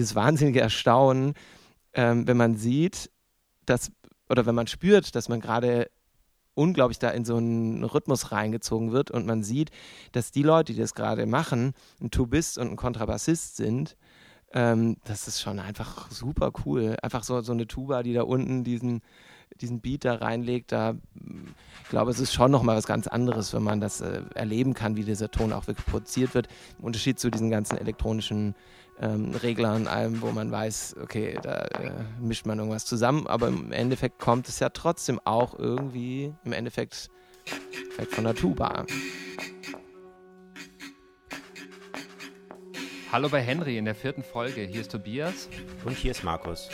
dieses wahnsinnige Erstaunen, ähm, wenn man sieht, dass, oder wenn man spürt, dass man gerade unglaublich da in so einen Rhythmus reingezogen wird und man sieht, dass die Leute, die das gerade machen, ein Tubist und ein Kontrabassist sind. Ähm, das ist schon einfach super cool. Einfach so, so eine Tuba, die da unten diesen, diesen Beat da reinlegt, da ich glaube, es ist schon nochmal was ganz anderes, wenn man das äh, erleben kann, wie dieser Ton auch wirklich produziert wird. Im Unterschied zu diesen ganzen elektronischen ähm, Reglern, allem, wo man weiß, okay, da äh, mischt man irgendwas zusammen, aber im Endeffekt kommt es ja trotzdem auch irgendwie, im Endeffekt vielleicht von der Tuba. Hallo bei Henry in der vierten Folge. Hier ist Tobias. Und hier ist Markus.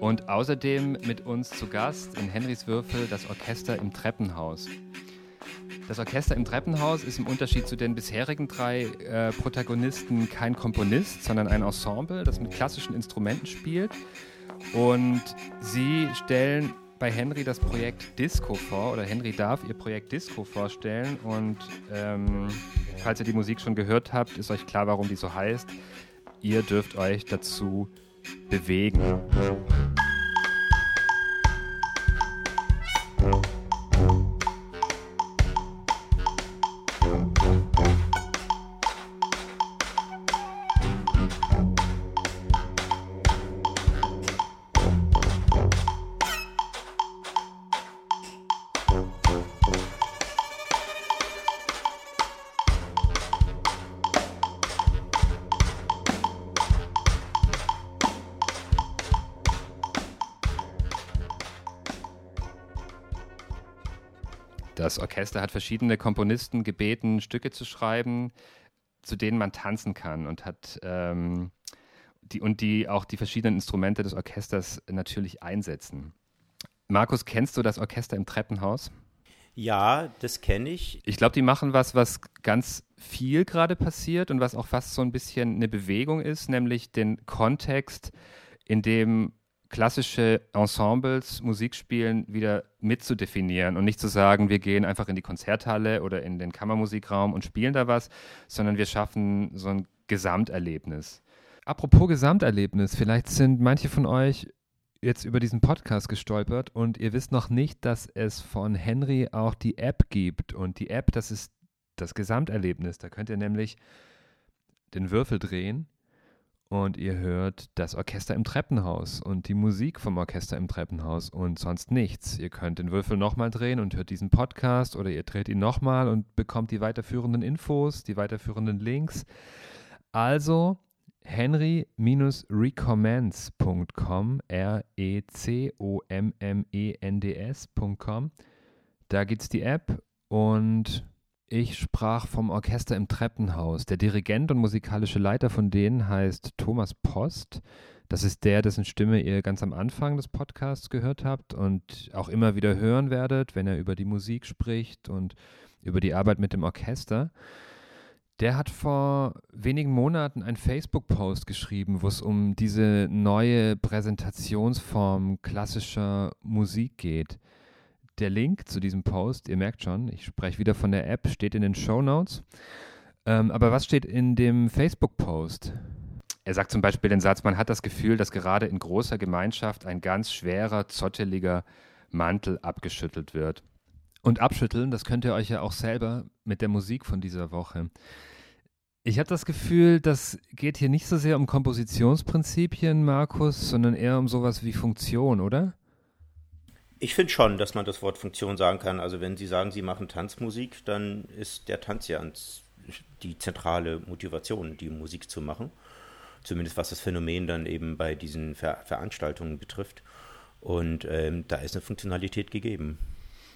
Und außerdem mit uns zu Gast in Henrys Würfel das Orchester im Treppenhaus. Das Orchester im Treppenhaus ist im Unterschied zu den bisherigen drei äh, Protagonisten kein Komponist, sondern ein Ensemble, das mit klassischen Instrumenten spielt. Und sie stellen bei Henry das Projekt Disco vor, oder Henry darf ihr Projekt Disco vorstellen. Und ähm, falls ihr die Musik schon gehört habt, ist euch klar, warum die so heißt. Ihr dürft euch dazu bewegen. Das Orchester hat verschiedene Komponisten gebeten, Stücke zu schreiben, zu denen man tanzen kann und hat ähm, die und die auch die verschiedenen Instrumente des Orchesters natürlich einsetzen. Markus, kennst du das Orchester im Treppenhaus? Ja, das kenne ich. Ich glaube, die machen was, was ganz viel gerade passiert und was auch fast so ein bisschen eine Bewegung ist, nämlich den Kontext, in dem klassische Ensembles Musik spielen wieder mitzudefinieren und nicht zu sagen, wir gehen einfach in die Konzerthalle oder in den Kammermusikraum und spielen da was, sondern wir schaffen so ein Gesamterlebnis. Apropos Gesamterlebnis, vielleicht sind manche von euch jetzt über diesen Podcast gestolpert und ihr wisst noch nicht, dass es von Henry auch die App gibt. Und die App, das ist das Gesamterlebnis. Da könnt ihr nämlich den Würfel drehen und ihr hört das Orchester im Treppenhaus und die Musik vom Orchester im Treppenhaus und sonst nichts. Ihr könnt den Würfel nochmal drehen und hört diesen Podcast oder ihr dreht ihn nochmal und bekommt die weiterführenden Infos, die weiterführenden Links. Also henry-recommends.com, R-E-C-O-M-M-E-N-D-S.com. Da gibt es die App und ich sprach vom Orchester im Treppenhaus. Der Dirigent und musikalische Leiter von denen heißt Thomas Post. Das ist der, dessen Stimme ihr ganz am Anfang des Podcasts gehört habt und auch immer wieder hören werdet, wenn er über die Musik spricht und über die Arbeit mit dem Orchester. Der hat vor wenigen Monaten einen Facebook-Post geschrieben, wo es um diese neue Präsentationsform klassischer Musik geht. Der Link zu diesem Post, ihr merkt schon, ich spreche wieder von der App, steht in den Show Notes. Ähm, aber was steht in dem Facebook-Post? Er sagt zum Beispiel den Satz, man hat das Gefühl, dass gerade in großer Gemeinschaft ein ganz schwerer, zotteliger Mantel abgeschüttelt wird. Und abschütteln, das könnt ihr euch ja auch selber mit der Musik von dieser Woche. Ich habe das Gefühl, das geht hier nicht so sehr um Kompositionsprinzipien, Markus, sondern eher um sowas wie Funktion, oder? Ich finde schon, dass man das Wort Funktion sagen kann. Also wenn Sie sagen, Sie machen Tanzmusik, dann ist der Tanz ja die zentrale Motivation, die Musik zu machen. Zumindest was das Phänomen dann eben bei diesen Ver Veranstaltungen betrifft. Und ähm, da ist eine Funktionalität gegeben.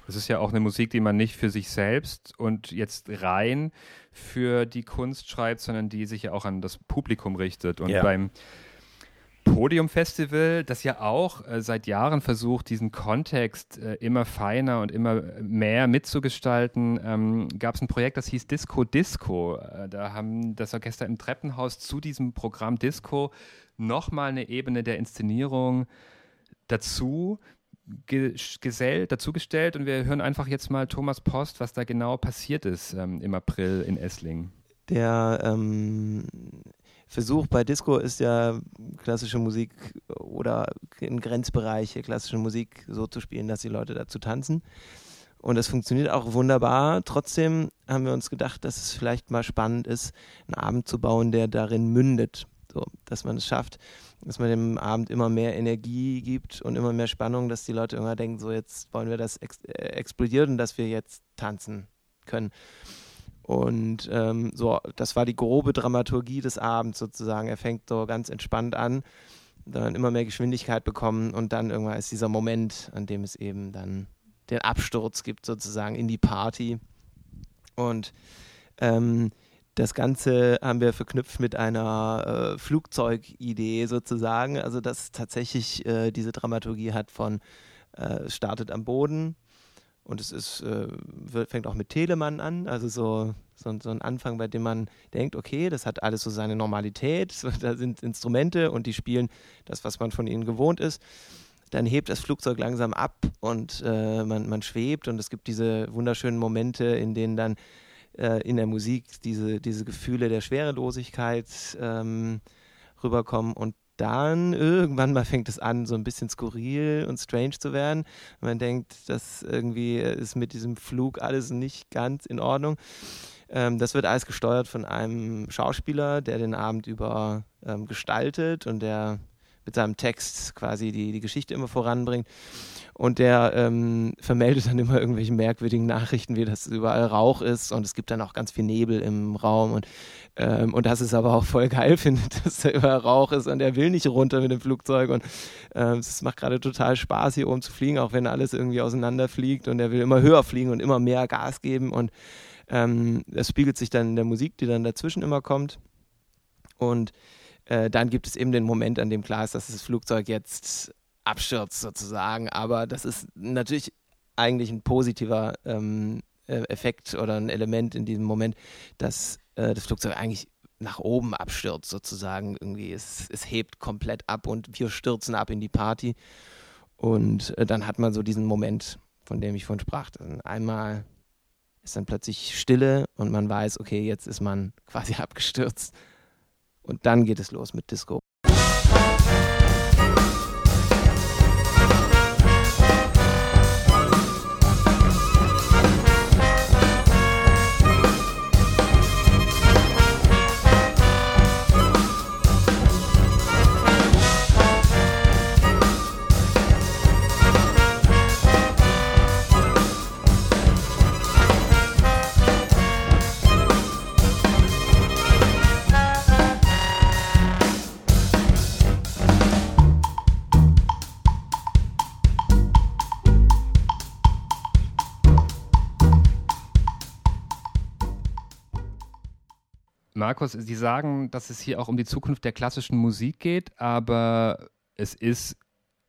Es ist ja auch eine Musik, die man nicht für sich selbst und jetzt rein für die Kunst schreibt, sondern die sich ja auch an das Publikum richtet. Und ja. beim Podium Festival, das ja auch äh, seit Jahren versucht, diesen Kontext äh, immer feiner und immer mehr mitzugestalten, ähm, gab es ein Projekt, das hieß Disco Disco. Äh, da haben das Orchester im Treppenhaus zu diesem Programm Disco nochmal eine Ebene der Inszenierung dazu gesellt, dazugestellt und wir hören einfach jetzt mal Thomas Post, was da genau passiert ist ähm, im April in Esslingen. Der ähm, Versuch bei Disco ist ja klassische Musik oder in Grenzbereiche klassische Musik so zu spielen, dass die Leute dazu tanzen. Und das funktioniert auch wunderbar. Trotzdem haben wir uns gedacht, dass es vielleicht mal spannend ist, einen Abend zu bauen, der darin mündet. So, dass man es schafft, dass man dem Abend immer mehr Energie gibt und immer mehr Spannung, dass die Leute immer denken, so jetzt wollen wir das ex äh, explodieren dass wir jetzt tanzen können. Und ähm, so, das war die grobe Dramaturgie des Abends sozusagen. Er fängt so ganz entspannt an, dann immer mehr Geschwindigkeit bekommen und dann irgendwann ist dieser Moment, an dem es eben dann den Absturz gibt sozusagen in die Party. Und ähm, das Ganze haben wir verknüpft mit einer äh, Flugzeugidee sozusagen, also dass tatsächlich äh, diese Dramaturgie hat von äh, startet am Boden, und es ist, äh, fängt auch mit Telemann an, also so, so, so, ein Anfang, bei dem man denkt, okay, das hat alles so seine Normalität, da sind Instrumente und die spielen das, was man von ihnen gewohnt ist. Dann hebt das Flugzeug langsam ab und äh, man, man schwebt und es gibt diese wunderschönen Momente, in denen dann äh, in der Musik diese, diese Gefühle der Schwerelosigkeit ähm, rüberkommen und dann irgendwann mal fängt es an, so ein bisschen skurril und strange zu werden. Man denkt, das irgendwie ist mit diesem Flug alles nicht ganz in Ordnung. Ähm, das wird alles gesteuert von einem Schauspieler, der den Abend über ähm, gestaltet und der mit seinem Text quasi die, die Geschichte immer voranbringt. Und der ähm, vermeldet dann immer irgendwelche merkwürdigen Nachrichten, wie das überall Rauch ist. Und es gibt dann auch ganz viel Nebel im Raum. Und, ähm, und das ist aber auch voll geil findet, dass da überall Rauch ist. Und er will nicht runter mit dem Flugzeug. Und ähm, es macht gerade total Spaß hier oben zu fliegen, auch wenn alles irgendwie auseinanderfliegt und er will immer höher fliegen und immer mehr Gas geben. Und ähm, das spiegelt sich dann in der Musik, die dann dazwischen immer kommt. Und äh, dann gibt es eben den Moment, an dem klar ist, dass das Flugzeug jetzt abstürzt sozusagen. Aber das ist natürlich eigentlich ein positiver ähm, äh, Effekt oder ein Element in diesem Moment, dass äh, das Flugzeug eigentlich nach oben abstürzt sozusagen. Irgendwie es, es hebt komplett ab und wir stürzen ab in die Party. Und äh, dann hat man so diesen Moment, von dem ich vorhin sprach. Dann einmal ist dann plötzlich Stille und man weiß, okay, jetzt ist man quasi abgestürzt. Und dann geht es los mit Disco. Markus, Sie sagen, dass es hier auch um die Zukunft der klassischen Musik geht, aber es ist,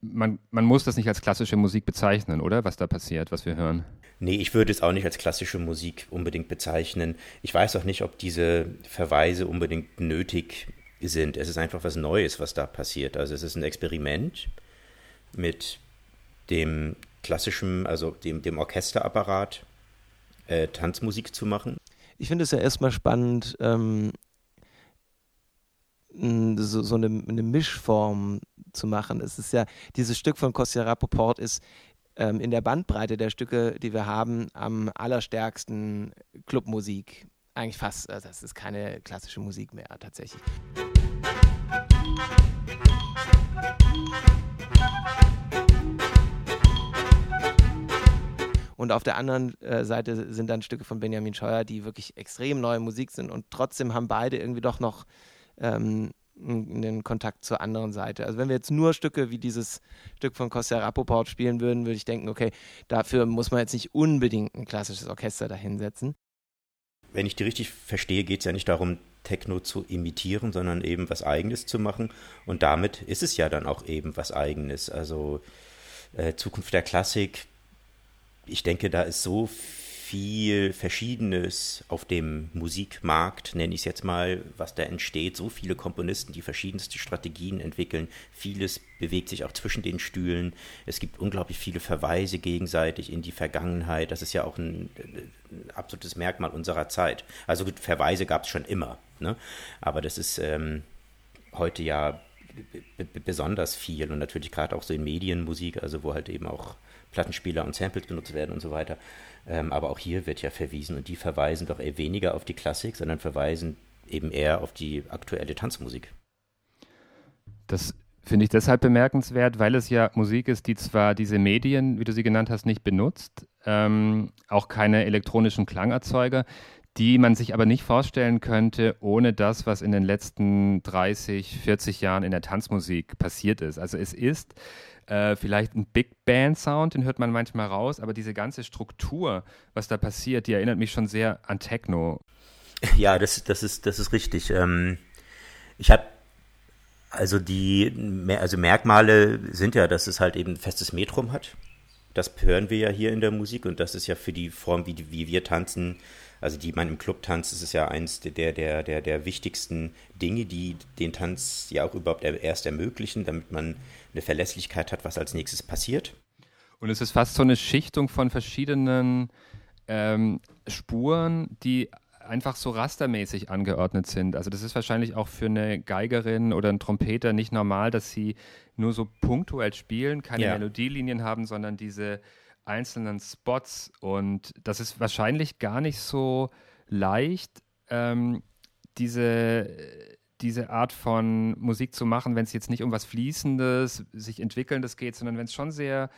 man, man muss das nicht als klassische Musik bezeichnen, oder? Was da passiert, was wir hören. Nee, ich würde es auch nicht als klassische Musik unbedingt bezeichnen. Ich weiß auch nicht, ob diese Verweise unbedingt nötig sind. Es ist einfach was Neues, was da passiert. Also es ist ein Experiment mit dem klassischen, also dem, dem Orchesterapparat, äh, Tanzmusik zu machen ich finde es ja erstmal spannend, ähm, so, so eine, eine, Mischform zu machen. Es ist ja, dieses Stück von Kostja Rapoport ist ähm, in der Bandbreite der Stücke, die wir haben, am allerstärksten Clubmusik. Eigentlich fast, also das ist keine klassische Musik mehr tatsächlich. Und auf der anderen äh, Seite sind dann Stücke von Benjamin Scheuer, die wirklich extrem neue Musik sind. Und trotzdem haben beide irgendwie doch noch ähm, einen Kontakt zur anderen Seite. Also wenn wir jetzt nur Stücke wie dieses Stück von Kostja Rapoport spielen würden, würde ich denken, okay, dafür muss man jetzt nicht unbedingt ein klassisches Orchester dahinsetzen. Wenn ich die richtig verstehe, geht es ja nicht darum, Techno zu imitieren, sondern eben was Eigenes zu machen. Und damit ist es ja dann auch eben was Eigenes. Also äh, Zukunft der Klassik ich denke, da ist so viel Verschiedenes auf dem Musikmarkt, nenne ich es jetzt mal, was da entsteht. So viele Komponisten, die verschiedenste Strategien entwickeln. Vieles bewegt sich auch zwischen den Stühlen. Es gibt unglaublich viele Verweise gegenseitig in die Vergangenheit. Das ist ja auch ein, ein absolutes Merkmal unserer Zeit. Also Verweise gab es schon immer. Ne? Aber das ist ähm, heute ja besonders viel und natürlich gerade auch so in Medienmusik, also wo halt eben auch Plattenspieler und Samples benutzt werden und so weiter. Ähm, aber auch hier wird ja verwiesen und die verweisen doch eher weniger auf die Klassik, sondern verweisen eben eher auf die aktuelle Tanzmusik. Das finde ich deshalb bemerkenswert, weil es ja Musik ist, die zwar diese Medien, wie du sie genannt hast, nicht benutzt, ähm, auch keine elektronischen Klangerzeuger, die man sich aber nicht vorstellen könnte, ohne das, was in den letzten 30, 40 Jahren in der Tanzmusik passiert ist. Also es ist äh, vielleicht ein Big Band Sound, den hört man manchmal raus, aber diese ganze Struktur, was da passiert, die erinnert mich schon sehr an Techno. Ja, das, das, ist, das ist richtig. Ähm, ich habe also die also Merkmale sind ja, dass es halt eben festes Metrum hat. Das hören wir ja hier in der Musik und das ist ja für die Form, wie, wie wir tanzen, also die man im Club tanzt, ist es ja eins der, der, der, der wichtigsten Dinge, die den Tanz ja auch überhaupt erst ermöglichen, damit man eine Verlässlichkeit hat, was als nächstes passiert. Und es ist fast so eine Schichtung von verschiedenen ähm, Spuren, die einfach so rastermäßig angeordnet sind. Also das ist wahrscheinlich auch für eine Geigerin oder einen Trompeter nicht normal, dass sie nur so punktuell spielen, keine ja. Melodielinien haben, sondern diese einzelnen Spots. Und das ist wahrscheinlich gar nicht so leicht, ähm, diese, diese Art von Musik zu machen, wenn es jetzt nicht um was Fließendes, sich Entwickelndes geht, sondern wenn es schon sehr,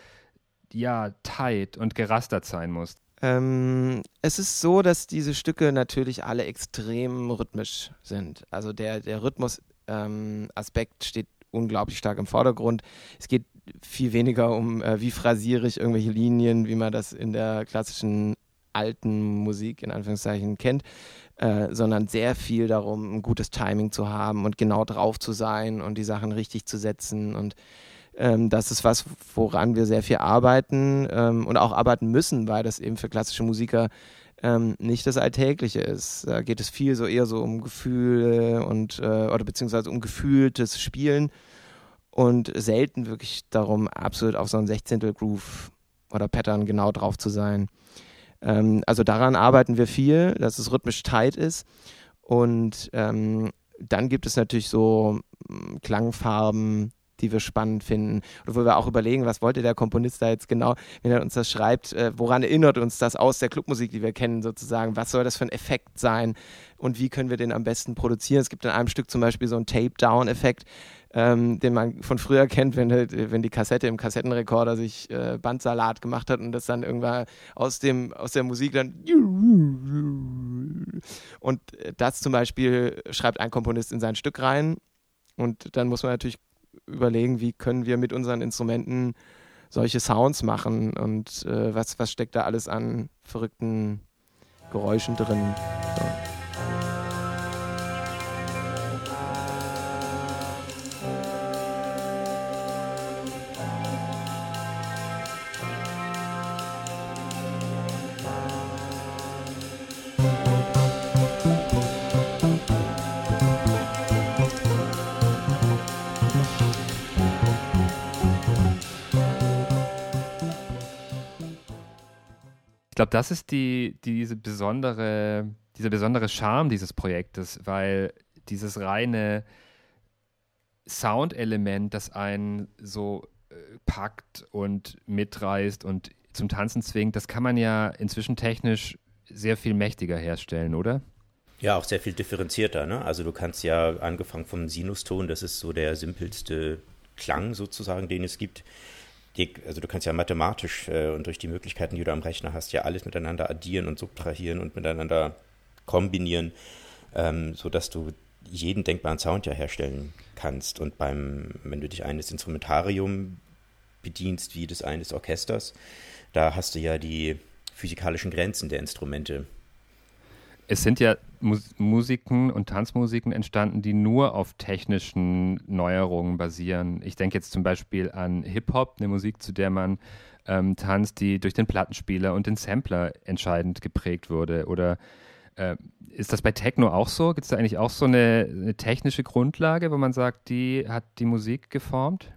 ja, tight und gerastert sein muss. Ähm, es ist so, dass diese Stücke natürlich alle extrem rhythmisch sind. Also der, der Rhythmus-Aspekt ähm, steht unglaublich stark im Vordergrund. Es geht viel weniger um, äh, wie phrasiere ich irgendwelche Linien, wie man das in der klassischen alten Musik in Anführungszeichen kennt, äh, sondern sehr viel darum, ein gutes Timing zu haben und genau drauf zu sein und die Sachen richtig zu setzen. Und ähm, das ist was, woran wir sehr viel arbeiten ähm, und auch arbeiten müssen, weil das eben für klassische Musiker ähm, nicht das Alltägliche ist. Da geht es viel so eher so um Gefühle und äh, oder beziehungsweise um gefühltes Spielen und selten wirklich darum, absolut auf so ein Sechzehntel Groove oder Pattern genau drauf zu sein. Ähm, also daran arbeiten wir viel, dass es rhythmisch tight ist. Und ähm, dann gibt es natürlich so hm, Klangfarben, die wir spannend finden. Oder wo wir auch überlegen, was wollte der Komponist da jetzt genau, wenn er uns das schreibt, äh, woran erinnert uns das aus der Clubmusik, die wir kennen, sozusagen? Was soll das für ein Effekt sein und wie können wir den am besten produzieren? Es gibt in einem Stück zum Beispiel so einen Tape-Down-Effekt, ähm, den man von früher kennt, wenn, wenn die Kassette im Kassettenrekorder sich äh, Bandsalat gemacht hat und das dann irgendwann aus, dem, aus der Musik dann und das zum Beispiel schreibt ein Komponist in sein Stück rein und dann muss man natürlich überlegen, wie können wir mit unseren Instrumenten solche Sounds machen und äh, was, was steckt da alles an verrückten Geräuschen drin. So. Glaube, das ist die, diese besondere, dieser besondere Charme dieses Projektes, weil dieses reine Soundelement, das einen so äh, packt und mitreißt und zum Tanzen zwingt, das kann man ja inzwischen technisch sehr viel mächtiger herstellen, oder? Ja, auch sehr viel differenzierter. Ne? Also du kannst ja angefangen vom Sinuston, das ist so der simpelste Klang sozusagen, den es gibt die, also du kannst ja mathematisch äh, und durch die Möglichkeiten, die du am Rechner hast, ja alles miteinander addieren und subtrahieren und miteinander kombinieren, ähm, sodass du jeden denkbaren Sound ja herstellen kannst. Und beim, wenn du dich eines Instrumentarium bedienst, wie das eines Orchesters, da hast du ja die physikalischen Grenzen der Instrumente es sind ja Mus Musiken und Tanzmusiken entstanden, die nur auf technischen Neuerungen basieren. Ich denke jetzt zum Beispiel an Hip-Hop, eine Musik, zu der man ähm, Tanz, die durch den Plattenspieler und den Sampler entscheidend geprägt wurde? Oder äh, ist das bei Techno auch so? Gibt es da eigentlich auch so eine, eine, technische Grundlage, wo man sagt, die hat die Musik geformt?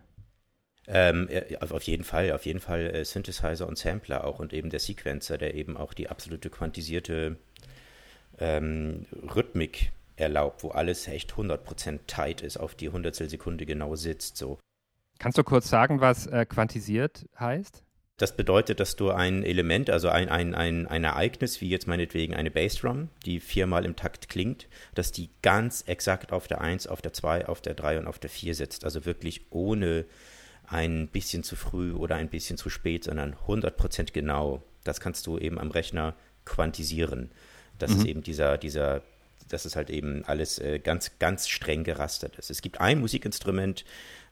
Ähm, auf jeden Fall, auf jeden Fall äh, Synthesizer und Sampler auch und eben der Sequencer, der eben auch die absolute quantisierte ähm, Rhythmik erlaubt, wo alles echt 100% tight ist, auf die Hundertstel Sekunde genau sitzt. So. Kannst du kurz sagen, was äh, quantisiert heißt? Das bedeutet, dass du ein Element, also ein, ein, ein, ein Ereignis, wie jetzt meinetwegen eine Bassdrum, die viermal im Takt klingt, dass die ganz exakt auf der 1, auf der 2, auf der 3 und auf der 4 sitzt. Also wirklich ohne ein bisschen zu früh oder ein bisschen zu spät, sondern 100% genau. Das kannst du eben am Rechner quantisieren. Das mhm. ist eben dieser, dieser dass es halt eben alles äh, ganz, ganz streng gerastert ist. Es gibt ein Musikinstrument,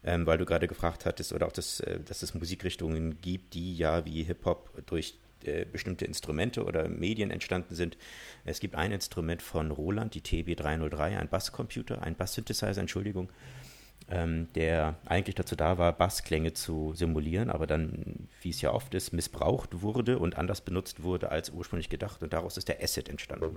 ähm, weil du gerade gefragt hattest, oder auch, das, äh, dass es Musikrichtungen gibt, die ja wie Hip-Hop durch äh, bestimmte Instrumente oder Medien entstanden sind. Es gibt ein Instrument von Roland, die TB303, ein Basscomputer, ein Bass-Synthesizer, Entschuldigung, ähm, der eigentlich dazu da war, Bassklänge zu simulieren, aber dann, wie es ja oft ist, missbraucht wurde und anders benutzt wurde als ursprünglich gedacht. Und daraus ist der Acid entstanden.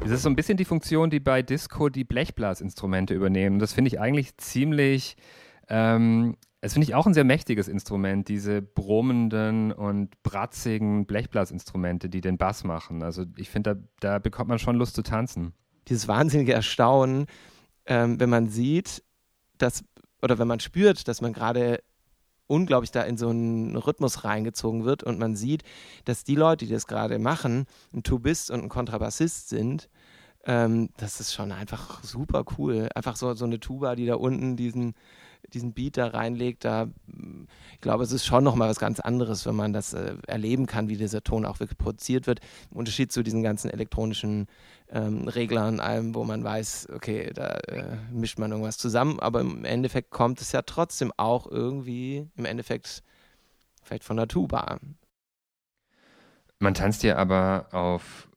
Das ist so ein bisschen die Funktion, die bei Disco die Blechblasinstrumente übernehmen. Das finde ich eigentlich ziemlich ähm, es finde ich auch ein sehr mächtiges Instrument, diese brummenden und bratzigen Blechblasinstrumente, die den Bass machen. Also ich finde, da, da, bekommt man schon Lust zu tanzen. Dieses wahnsinnige Erstaunen, ähm, wenn man sieht, dass, oder wenn man spürt, dass man gerade unglaublich da in so einen Rhythmus reingezogen wird und man sieht, dass die Leute, die das gerade machen, ein Tubist und ein Kontrabassist sind, ähm, das ist schon einfach super cool. Einfach so, so eine Tuba, die da unten diesen diesen Beat da reinlegt, da, ich glaube, es ist schon nochmal was ganz anderes, wenn man das äh, erleben kann, wie dieser Ton auch wirklich produziert wird. Im Unterschied zu diesen ganzen elektronischen ähm, Reglern, allem, wo man weiß, okay, da äh, mischt man irgendwas zusammen, aber im Endeffekt kommt es ja trotzdem auch irgendwie, im Endeffekt vielleicht von der Tuba. Man tanzt ja aber auf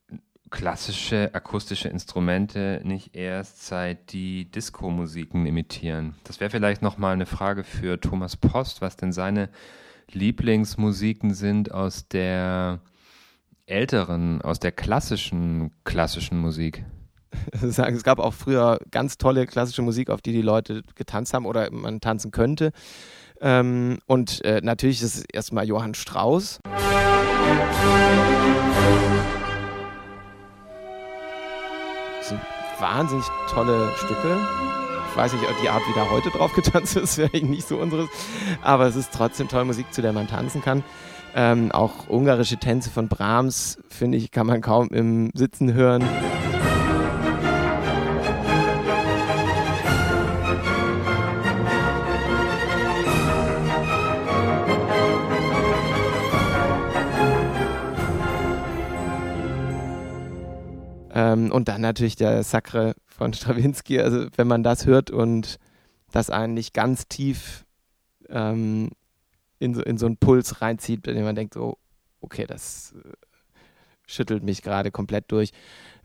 klassische akustische Instrumente nicht erst seit die Disco-Musiken imitieren. Das wäre vielleicht nochmal eine Frage für Thomas Post, was denn seine Lieblingsmusiken sind aus der älteren, aus der klassischen, klassischen Musik. Es gab auch früher ganz tolle klassische Musik, auf die die Leute getanzt haben oder man tanzen könnte. Ähm, und äh, natürlich ist es erstmal Johann Strauss. Wahnsinnig tolle Stücke. Ich weiß nicht, die Art, wie da heute drauf getanzt ist, wäre nicht so unseres. Aber es ist trotzdem tolle Musik, zu der man tanzen kann. Ähm, auch ungarische Tänze von Brahms, finde ich, kann man kaum im Sitzen hören. Ähm, und dann natürlich der Sacre von Stravinsky. Also wenn man das hört und das einen nicht ganz tief ähm, in, so, in so einen Puls reinzieht, bei dem man denkt, oh, okay, das äh, schüttelt mich gerade komplett durch,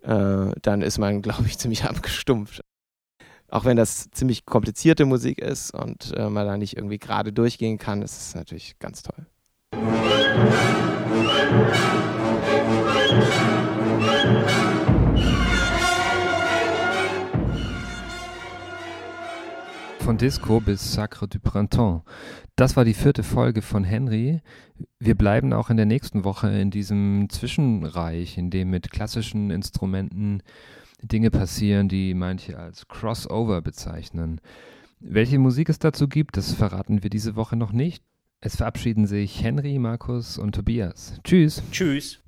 äh, dann ist man, glaube ich, ziemlich abgestumpft. Auch wenn das ziemlich komplizierte Musik ist und äh, man da nicht irgendwie gerade durchgehen kann, ist es natürlich ganz toll. Von Disco bis Sacre du Printemps. Das war die vierte Folge von Henry. Wir bleiben auch in der nächsten Woche in diesem Zwischenreich, in dem mit klassischen Instrumenten Dinge passieren, die manche als Crossover bezeichnen. Welche Musik es dazu gibt, das verraten wir diese Woche noch nicht. Es verabschieden sich Henry, Markus und Tobias. Tschüss. Tschüss.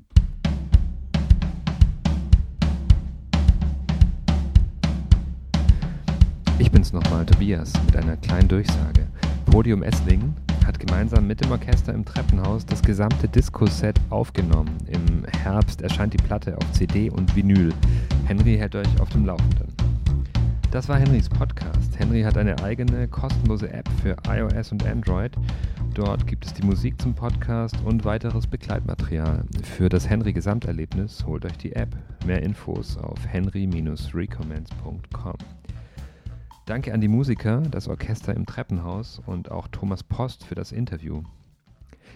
Bin's nochmal, Tobias, mit einer kleinen Durchsage. Podium Esslingen hat gemeinsam mit dem Orchester im Treppenhaus das gesamte Disco-Set aufgenommen. Im Herbst erscheint die Platte auf CD und Vinyl. Henry hält euch auf dem Laufenden. Das war Henrys Podcast. Henry hat eine eigene kostenlose App für iOS und Android Dort gibt es die Musik zum Podcast und weiteres Begleitmaterial. Für das Henry Gesamterlebnis holt euch die App. Mehr Infos auf henry-recommends.com. Danke an die Musiker, das Orchester im Treppenhaus und auch Thomas Post für das Interview.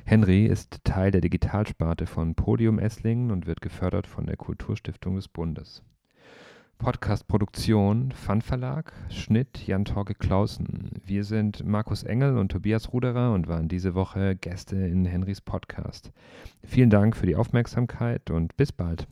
Henry ist Teil der Digitalsparte von Podium Esslingen und wird gefördert von der Kulturstiftung des Bundes. Podcast-Produktion Fun Verlag, Schnitt Jan-Torge Clausen. Wir sind Markus Engel und Tobias Ruderer und waren diese Woche Gäste in Henrys Podcast. Vielen Dank für die Aufmerksamkeit und bis bald.